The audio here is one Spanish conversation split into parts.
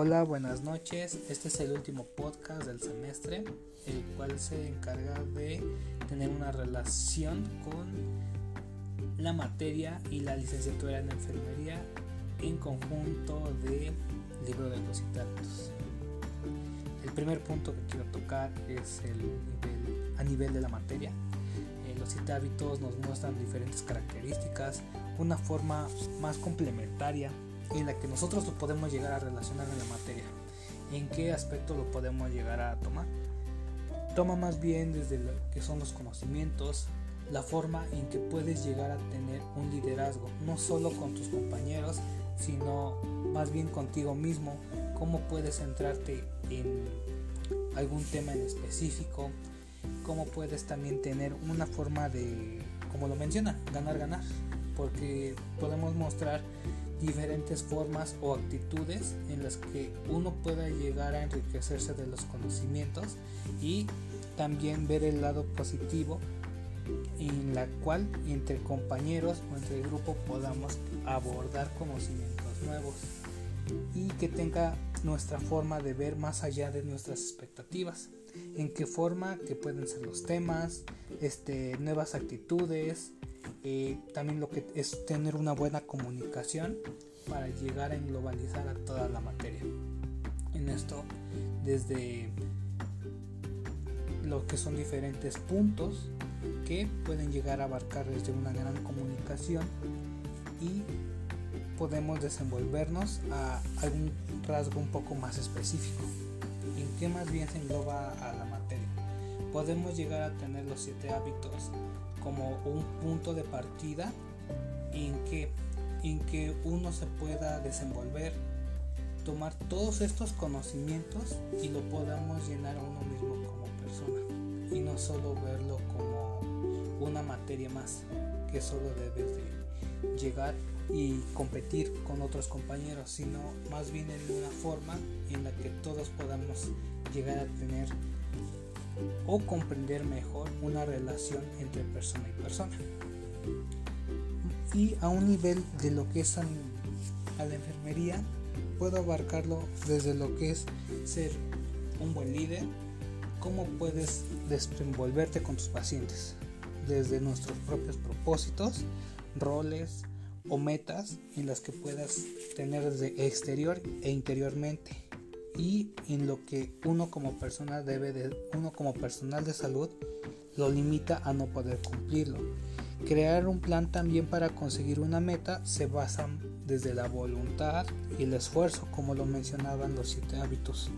Hola, buenas noches. Este es el último podcast del semestre, el cual se encarga de tener una relación con la materia y la licenciatura en enfermería en conjunto de libro de los citados. El primer punto que quiero tocar es el nivel, a nivel de la materia. Eh, los siete hábitos nos muestran diferentes características, una forma más complementaria en la que nosotros lo podemos llegar a relacionar en la materia. ¿En qué aspecto lo podemos llegar a tomar? Toma más bien desde lo que son los conocimientos, la forma en que puedes llegar a tener un liderazgo, no solo con tus compañeros, sino más bien contigo mismo, cómo puedes centrarte en algún tema en específico, cómo puedes también tener una forma de, como lo menciona, ganar, ganar, porque podemos mostrar diferentes formas o actitudes en las que uno pueda llegar a enriquecerse de los conocimientos y también ver el lado positivo en la cual entre compañeros o entre el grupo podamos abordar conocimientos nuevos y que tenga nuestra forma de ver más allá de nuestras expectativas en qué forma que pueden ser los temas este nuevas actitudes eh, también lo que es tener una buena comunicación para llegar a globalizar a toda la materia en esto desde lo que son diferentes puntos que pueden llegar a abarcar desde una gran comunicación y podemos desenvolvernos a algún rasgo un poco más específico. ¿En qué más bien se engloba a la materia? Podemos llegar a tener los siete hábitos como un punto de partida en que, en que uno se pueda desenvolver, tomar todos estos conocimientos y lo podamos llenar a uno mismo como persona. Y no solo verlo como una materia más que solo debes de llegar y competir con otros compañeros, sino más bien en una forma en la que todos podamos llegar a tener o comprender mejor una relación entre persona y persona. Y a un nivel de lo que es a, la enfermería, puedo abarcarlo desde lo que es ser un buen líder, cómo puedes desenvolverte con tus pacientes, desde nuestros propios propósitos, roles o metas en las que puedas tener desde exterior e interiormente y en lo que uno como persona debe de uno como personal de salud lo limita a no poder cumplirlo. Crear un plan también para conseguir una meta se basa desde la voluntad y el esfuerzo, como lo mencionaban los siete hábitos.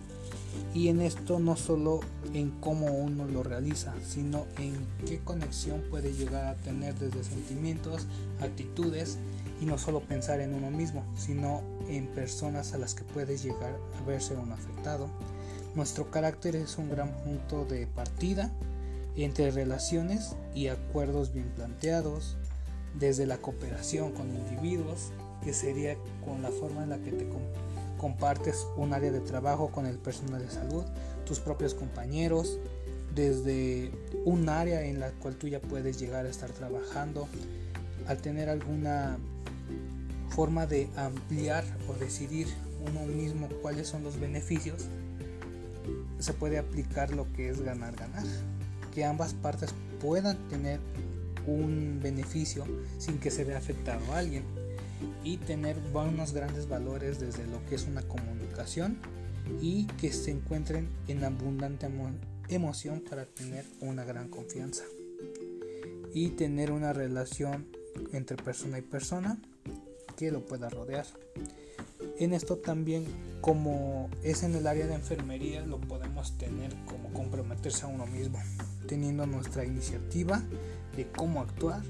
Y en esto no solo en cómo uno lo realiza, sino en qué conexión puede llegar a tener desde sentimientos, actitudes y no solo pensar en uno mismo, sino en personas a las que puedes llegar a verse uno afectado. Nuestro carácter es un gran punto de partida entre relaciones y acuerdos bien planteados, desde la cooperación con individuos, que sería con la forma en la que te compartes un área de trabajo con el personal de salud, tus propios compañeros, desde un área en la cual tú ya puedes llegar a estar trabajando, al tener alguna forma de ampliar o decidir uno mismo cuáles son los beneficios, se puede aplicar lo que es ganar, ganar. Que ambas partes puedan tener un beneficio sin que se vea afectado a alguien y tener unos grandes valores desde lo que es una comunicación y que se encuentren en abundante emoción para tener una gran confianza y tener una relación entre persona y persona lo pueda rodear. En esto también, como es en el área de enfermería, lo podemos tener como comprometerse a uno mismo, teniendo nuestra iniciativa de cómo actuar,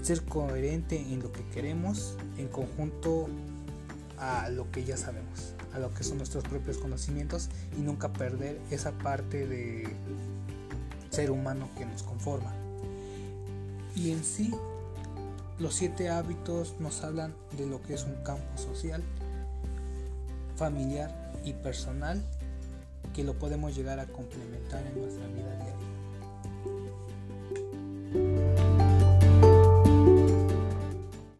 ser coherente en lo que queremos en conjunto a lo que ya sabemos, a lo que son nuestros propios conocimientos y nunca perder esa parte de ser humano que nos conforma. Y en sí los siete hábitos nos hablan de lo que es un campo social, familiar y personal que lo podemos llegar a complementar en nuestra vida diaria.